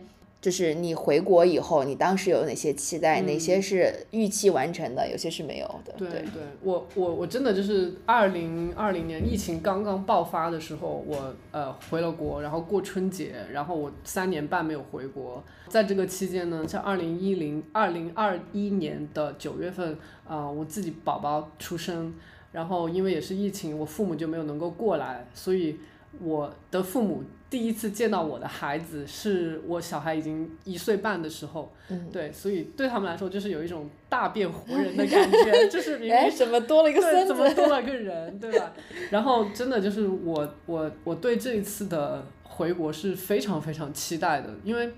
就是你回国以后，你当时有哪些期待？哪些是预期完成的？有些是没有的。对对，我我我真的就是二零二零年疫情刚刚爆发的时候，我呃回了国，然后过春节，然后我三年半没有回国。在这个期间呢，像二零一零二零二一年的九月份啊，我自己宝宝出生，然后因为也是疫情，我父母就没有能够过来，所以我的父母。第一次见到我的孩子是我小孩已经一岁半的时候，对，所以对他们来说就是有一种大变活人的 感觉，就是明明怎么多了一个孙子，怎么多了个人，对吧？然后真的就是我我我对这一次的回国是非常非常期待的，因为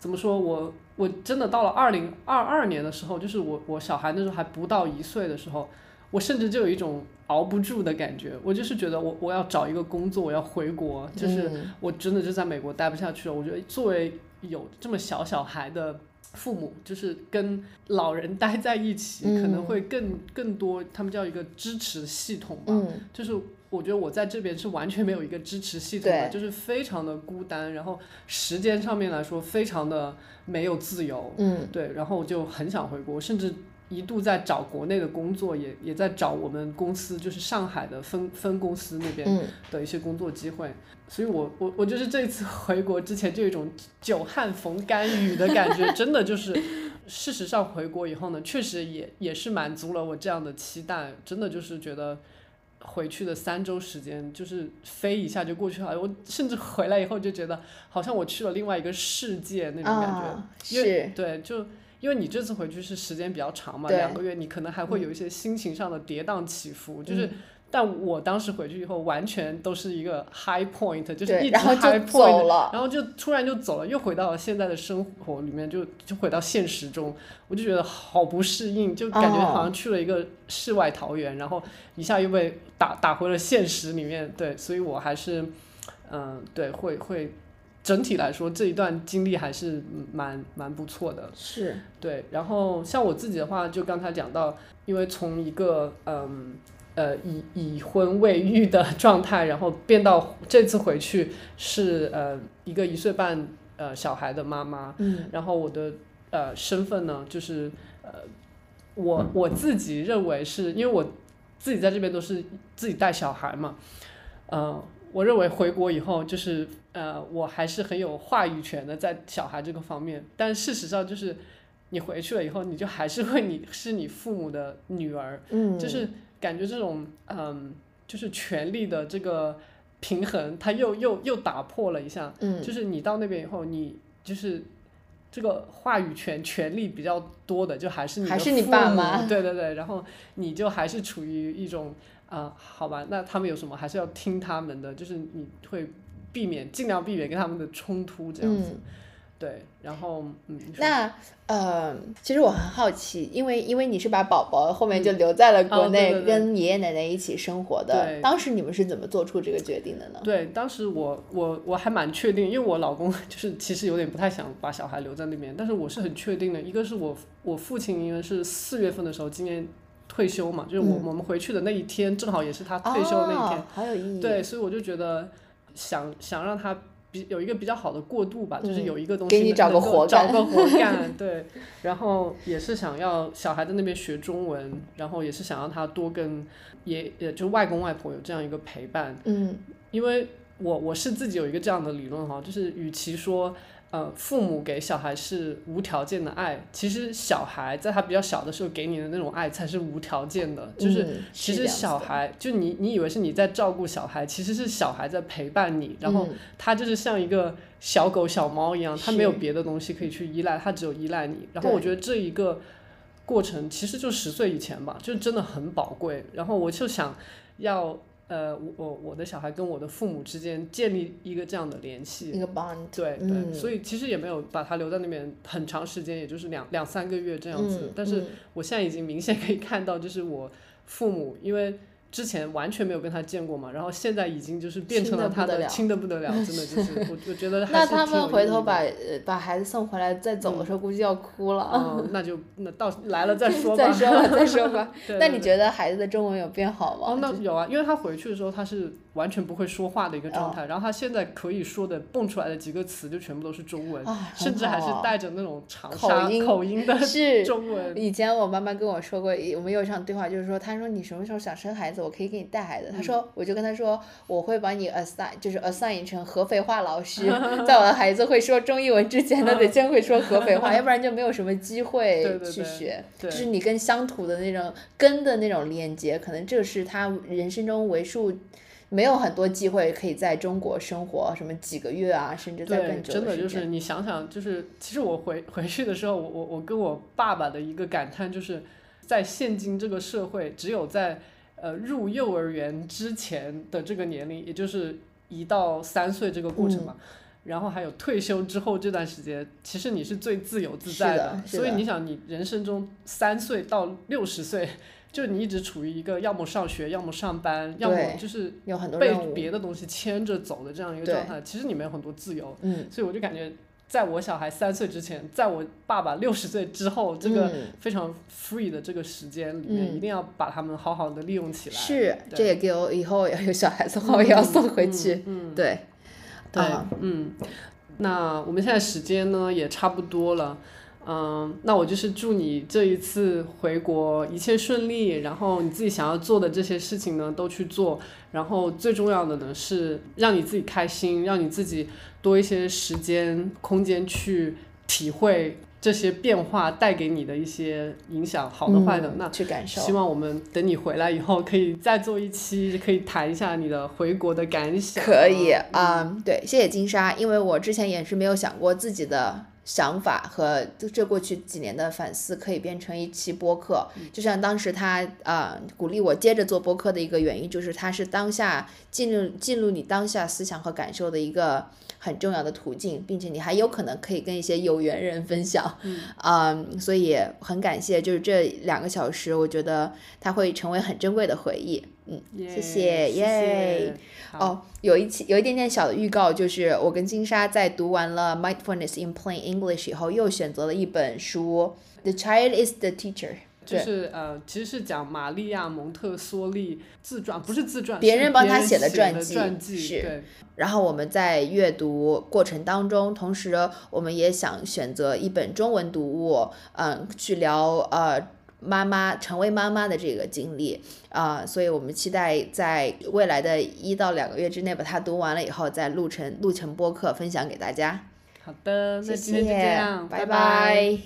怎么说我我真的到了二零二二年的时候，就是我我小孩那时候还不到一岁的时候，我甚至就有一种。熬不住的感觉，我就是觉得我我要找一个工作，我要回国，就是我真的就在美国待不下去了。我觉得作为有这么小小孩的父母，就是跟老人待在一起，可能会更更多，他们叫一个支持系统吧。就是我觉得我在这边是完全没有一个支持系统的，就是非常的孤单，然后时间上面来说非常的没有自由。嗯，对，然后我就很想回国，甚至。一度在找国内的工作，也也在找我们公司，就是上海的分分公司那边的一些工作机会。所以我我我就是这次回国之前就有一种久旱逢甘雨的感觉，真的就是，事实上回国以后呢，确实也也是满足了我这样的期待。真的就是觉得回去的三周时间就是飞一下就过去了，我甚至回来以后就觉得好像我去了另外一个世界那种感觉，因为对就。因为你这次回去是时间比较长嘛，两个月，你可能还会有一些心情上的跌宕起伏，就是，但我当时回去以后，完全都是一个 high point，就是一直 high point，然后就突然就走了，又回到了现在的生活里面，就就回到现实中，我就觉得好不适应，就感觉好像去了一个世外桃源，然后一下又被打打回了现实里面，对，所以我还是，嗯，对，会会。整体来说，这一段经历还是蛮蛮不错的。是，对。然后像我自己的话，就刚才讲到，因为从一个嗯呃已已婚未育的 状态，然后变到这次回去是呃一个一岁半呃小孩的妈妈。嗯。然后我的呃身份呢，就是呃我我自己认为是因为我自己在这边都是自己带小孩嘛，嗯。我认为回国以后就是呃，我还是很有话语权的在小孩这个方面。但事实上就是，你回去了以后，你就还是会你是你父母的女儿，嗯就是感觉这种嗯，就是权力的这个平衡，它又又又打破了一下。嗯就是你到那边以后，你就是这个话语权权力比较多的，就还是你的父母。对对对，然后你就还是处于一种。啊，好吧，那他们有什么还是要听他们的，就是你会避免尽量避免跟他们的冲突这样子，对，然后嗯，那呃，其实我很好奇，因为因为你是把宝宝后面就留在了国内，跟爷爷奶奶一起生活的，当时你们是怎么做出这个决定的呢？对，当时我我我还蛮确定，因为我老公 就是其实有点不太想把小孩留在那边，但是我是很确定的，一个是我我父亲因为是四月份的时候，今年。退休嘛，就是我我们回去的那一天，正好也是他退休的那一天，好有意义。对，所以我就觉得想想让他比有一个比较好的过渡吧，就是有一个东西能找个活，找个活干。对，然后也是想要小孩在那边学中文，然后也是想让他多跟爷也就外公外婆有这样一个陪伴。嗯，因为我我是自己有一个这样的理论哈，就是与其说。呃，父母给小孩是无条件的爱，其实小孩在他比较小的时候给你的那种爱才是无条件的，就是其实小孩就你你以为是你在照顾小孩，其实是小孩在陪伴你，然后他就是像一个小狗小猫一样，他没有别的东西可以去依赖，他只有依赖你。然后我觉得这一个过程其实就十岁以前吧，就真的很宝贵。然后我就想要。呃，我我的小孩跟我的父母之间建立一个这样的联系，一个 bond，对对，所以其实也没有把他留在那边很长时间，也就是两两三个月这样子。但是我现在已经明显可以看到，就是我父母，因为之前完全没有跟他见过嘛，然后现在已经就是变成了他的亲的不得了，真的就是 我我觉得。那他们回头把呃把孩子送回来再走的时候，估计要哭了。嗯，那就那到来了 再说吧。再说吧，再说吧。那你觉得孩子的中文有变好吗？哦，那有啊，因为他回去的时候他是完全不会说话的一个状态，然后他现在可以说的蹦出来的几个词就全部都是中文，甚至还是带着那种长沙口音的中文。以前我妈妈跟我说过，我们有一场对话，就是说，她说你什么时候想生孩子？我可以给你带孩子。他说，我就跟她说，我会把你 assign，就是 assign 成合肥话老师，在我的孩子会说中英文之前，他得先会说 合肥话，要不然就没有什么机会去学。就是你跟乡土的那种根的那种连接，可能这是他人生中为数没有很多机会可以在中国生活，什么几个月啊，甚至在更久的真的就是你想想，就是其实我回回去的时候，我我我跟我爸爸的一个感叹就是。在现今这个社会，只有在呃入幼儿园之前的这个年龄，也就是一到三岁这个过程嘛，然后还有退休之后这段时间，其实你是最自由自在的。所以你想，你人生中三岁到六十岁，就你一直处于一个要么上学，要么上班，要么就是有很多被别的东西牵着走的这样一个状态。其实你没有很多自由。嗯。所以我就感觉。在我小孩三岁之前，在我爸爸六十岁之后，这个非常 free 的这个时间里面，一定要把他们好好的利用起来。是，这也给我以后要有小孩子的话，我也要送回去。嗯，对，对，嗯，那我们现在时间呢也差不多了。嗯，那我就是祝你这一次回国一切顺利，然后你自己想要做的这些事情呢都去做，然后最重要的呢是让你自己开心，让你自己多一些时间空间去体会这些变化带给你的一些影响，好的坏的。那去感受。希望我们等你回来以后可以再做一期，可以谈一下你的回国的感想。可以啊，对，谢谢金莎，因为我之前也是没有想过自己的。想法和这过去几年的反思可以变成一期播客，就像当时他啊鼓励我接着做播客的一个原因，就是它是当下进入进入你当下思想和感受的一个很重要的途径，并且你还有可能可以跟一些有缘人分享，啊，所以很感谢，就是这两个小时，我觉得它会成为很珍贵的回忆。嗯，谢谢，耶。哦，有一期有一点点小的预告，就是我跟金莎在读完了《Mindfulness in Plain English》以后，又选择了一本书，《The Child Is the Teacher》。就是呃，其实是讲玛利亚蒙特梭利自传，不是自传，别人帮他写的传记。是。然后我们在阅读过程当中，同时我们也想选择一本中文读物，嗯，去聊呃。妈妈成为妈妈的这个经历啊，所以我们期待在未来的一到两个月之内把它读完了以后，再录成录成播客分享给大家。好的，那今天就这样，拜拜。